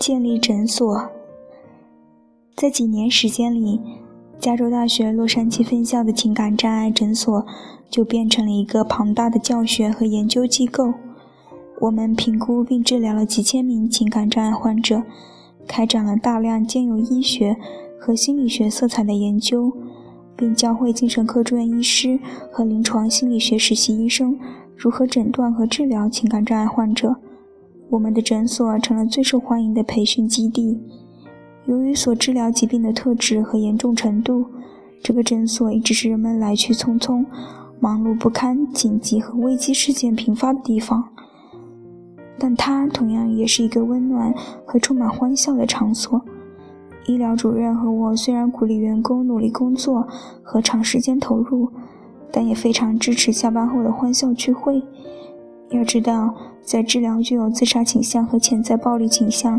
建立诊所，在几年时间里，加州大学洛杉矶分校的情感障碍诊所就变成了一个庞大的教学和研究机构。我们评估并治疗了几千名情感障碍患者，开展了大量兼有医学和心理学色彩的研究，并教会精神科住院医师和临床心理学实习医生如何诊断和治疗情感障碍患者。我们的诊所成了最受欢迎的培训基地。由于所治疗疾病的特质和严重程度，这个诊所一直是人们来去匆匆、忙碌不堪、紧急和危机事件频发的地方。但它同样也是一个温暖和充满欢笑的场所。医疗主任和我虽然鼓励员工努力工作和长时间投入，但也非常支持下班后的欢笑聚会。要知道。在治疗具有自杀倾向和潜在暴力倾向、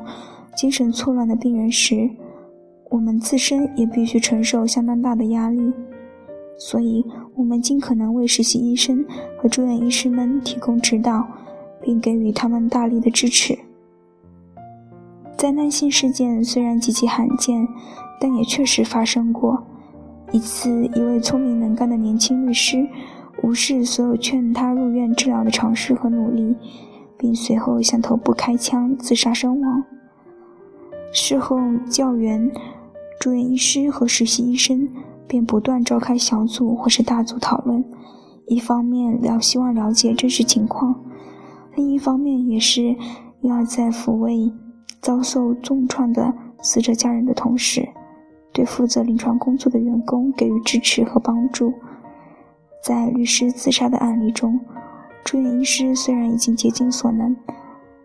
精神错乱的病人时，我们自身也必须承受相当大的压力。所以，我们尽可能为实习医生和住院医师们提供指导，并给予他们大力的支持。灾难性事件虽然极其罕见，但也确实发生过。一次，一位聪明能干的年轻律师无视所有劝他入院治疗的尝试和努力。并随后向头部开枪自杀身亡。事后，教员、住院医师和实习医生便不断召开小组或是大组讨论，一方面了希望了解真实情况，另一方面也是要在抚慰遭受重创的死者家人的同时，对负责临床工作的员工给予支持和帮助。在律师自杀的案例中。住院医师虽然已经竭尽所能，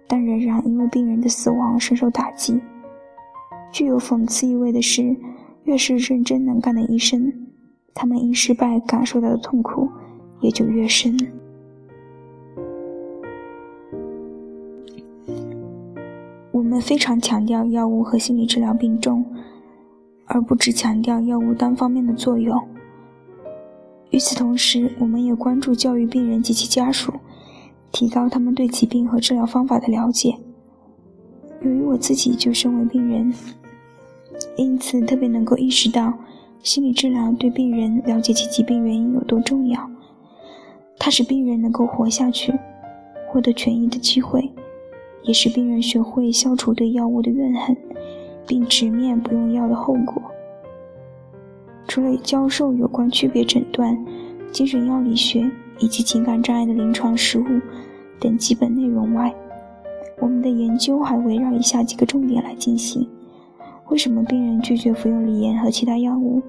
但仍然因为病人的死亡深受打击。具有讽刺意味的是，越是认真能干的医生，他们因失败感受到的痛苦也就越深。们非常强调药物和心理治疗并重，而不只强调药物单方面的作用。与此同时，我们也关注教育病人及其家属，提高他们对疾病和治疗方法的了解。由于我自己就身为病人，因此特别能够意识到心理治疗对病人了解其疾病原因有多重要。它使病人能够活下去，获得痊愈的机会，也使病人学会消除对药物的怨恨，并直面不用药的后果。除了教授有关区别诊断、精神药理学以及情感障碍的临床实务等基本内容外，我们的研究还围绕以下几个重点来进行：为什么病人拒绝服用锂盐和其他药物？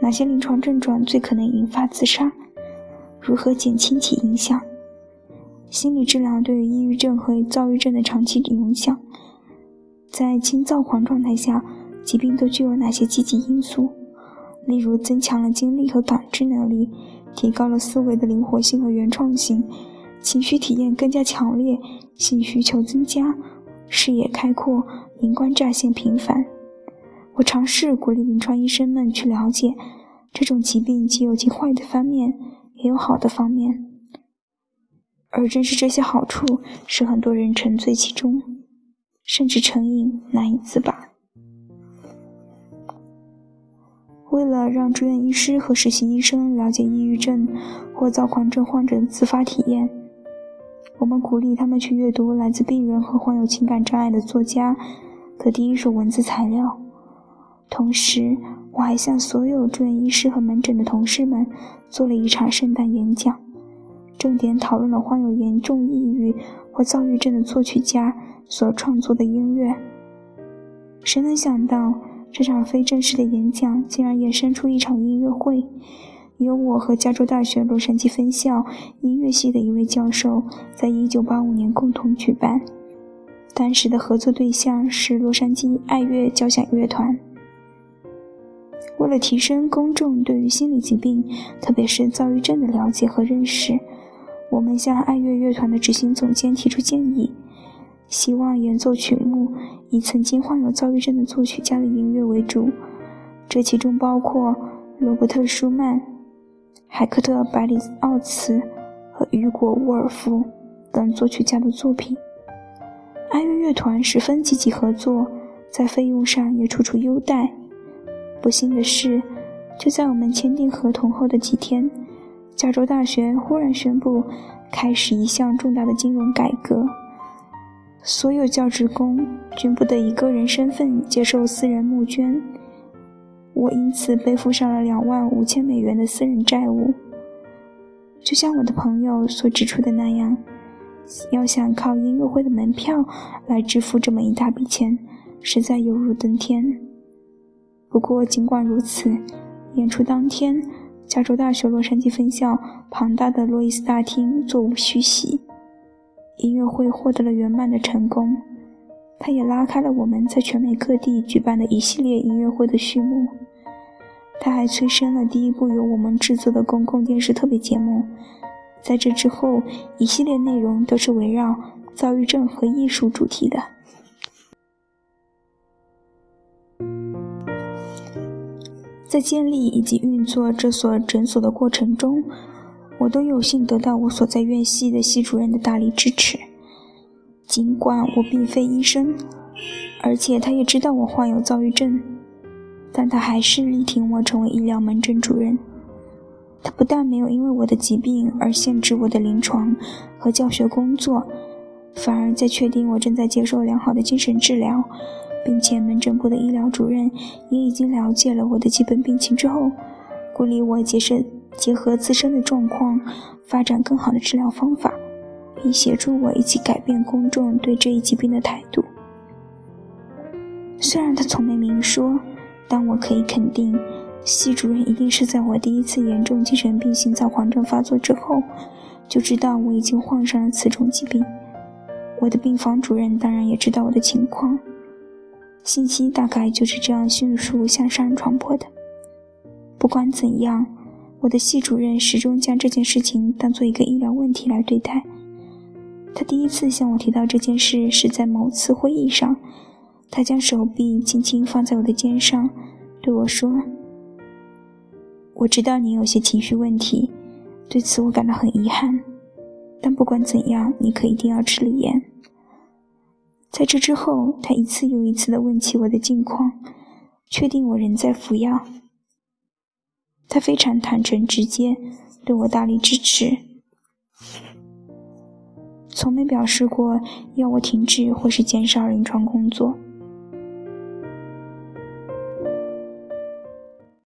哪些临床症状最可能引发自杀？如何减轻其影响？心理治疗对于抑郁症和躁郁症的长期影响？在轻躁狂状态下，疾病都具有哪些积极因素？例如，增强了精力和感知能力，提高了思维的灵活性和原创性，情绪体验更加强烈，性需求增加，视野开阔，灵光乍现频繁。我尝试鼓励临床医生们去了解，这种疾病既有其坏的方面，也有好的方面，而正是这些好处，使很多人沉醉其中，甚至成瘾，难以自拔。为了让住院医师和实习医生了解抑郁症或躁狂症患者的自发体验，我们鼓励他们去阅读来自病人和患有情感障碍的作家的第一手文字材料。同时，我还向所有住院医师和门诊的同事们做了一场圣诞演讲，重点讨论了患有严重抑郁或躁郁症的作曲家所创作的音乐。谁能想到？这场非正式的演讲竟然衍生出一场音乐会，由我和加州大学洛杉矶分校音乐系的一位教授在1985年共同举办。当时的合作对象是洛杉矶爱乐交响乐团。为了提升公众对于心理疾病，特别是躁郁症的了解和认识，我们向爱乐乐团的执行总监提出建议。希望演奏曲目以曾经患有躁郁症的作曲家的音乐为主，这其中包括罗伯特·舒曼、海克特·百里奥茨和雨果·沃尔夫等作曲家的作品。爱乐乐团十分积极合作，在费用上也处处优待。不幸的是，就在我们签订合同后的几天，加州大学忽然宣布开始一项重大的金融改革，所有教职工均不得以个人身份接受私人募捐。我因此背负上了两万五千美元的私人债务。就像我的朋友所指出的那样，要想靠音乐会的门票来支付这么一大笔钱，实在犹如登天。不过，尽管如此，演出当天，加州大学洛杉矶分校庞大的洛伊斯大厅座无虚席，音乐会获得了圆满的成功。它也拉开了我们在全美各地举办的一系列音乐会的序幕。它还催生了第一部由我们制作的公共电视特别节目。在这之后，一系列内容都是围绕躁郁症和艺术主题的。在建立以及运作这所诊所的过程中，我都有幸得到我所在院系的系主任的大力支持。尽管我并非医生，而且他也知道我患有躁郁症，但他还是力挺我成为医疗门诊主任。他不但没有因为我的疾病而限制我的临床和教学工作，反而在确定我正在接受良好的精神治疗，并且门诊部的医疗主任也已经了解了我的基本病情之后，鼓励我结合结合自身的状况，发展更好的治疗方法。并协助我一起改变公众对这一疾病的态度。虽然他从没明说，但我可以肯定，系主任一定是在我第一次严重精神病性躁狂症发作之后，就知道我已经患上了此种疾病。我的病房主任当然也知道我的情况，信息大概就是这样迅速向上传播的。不管怎样，我的系主任始终将这件事情当做一个医疗问题来对待。他第一次向我提到这件事是在某次会议上，他将手臂轻轻放在我的肩上，对我说：“我知道你有些情绪问题，对此我感到很遗憾。但不管怎样，你可一定要吃锂盐。”在这之后，他一次又一次的问起我的近况，确定我仍在服药。他非常坦诚直接，对我大力支持。从没表示过要我停止或是减少临床工作。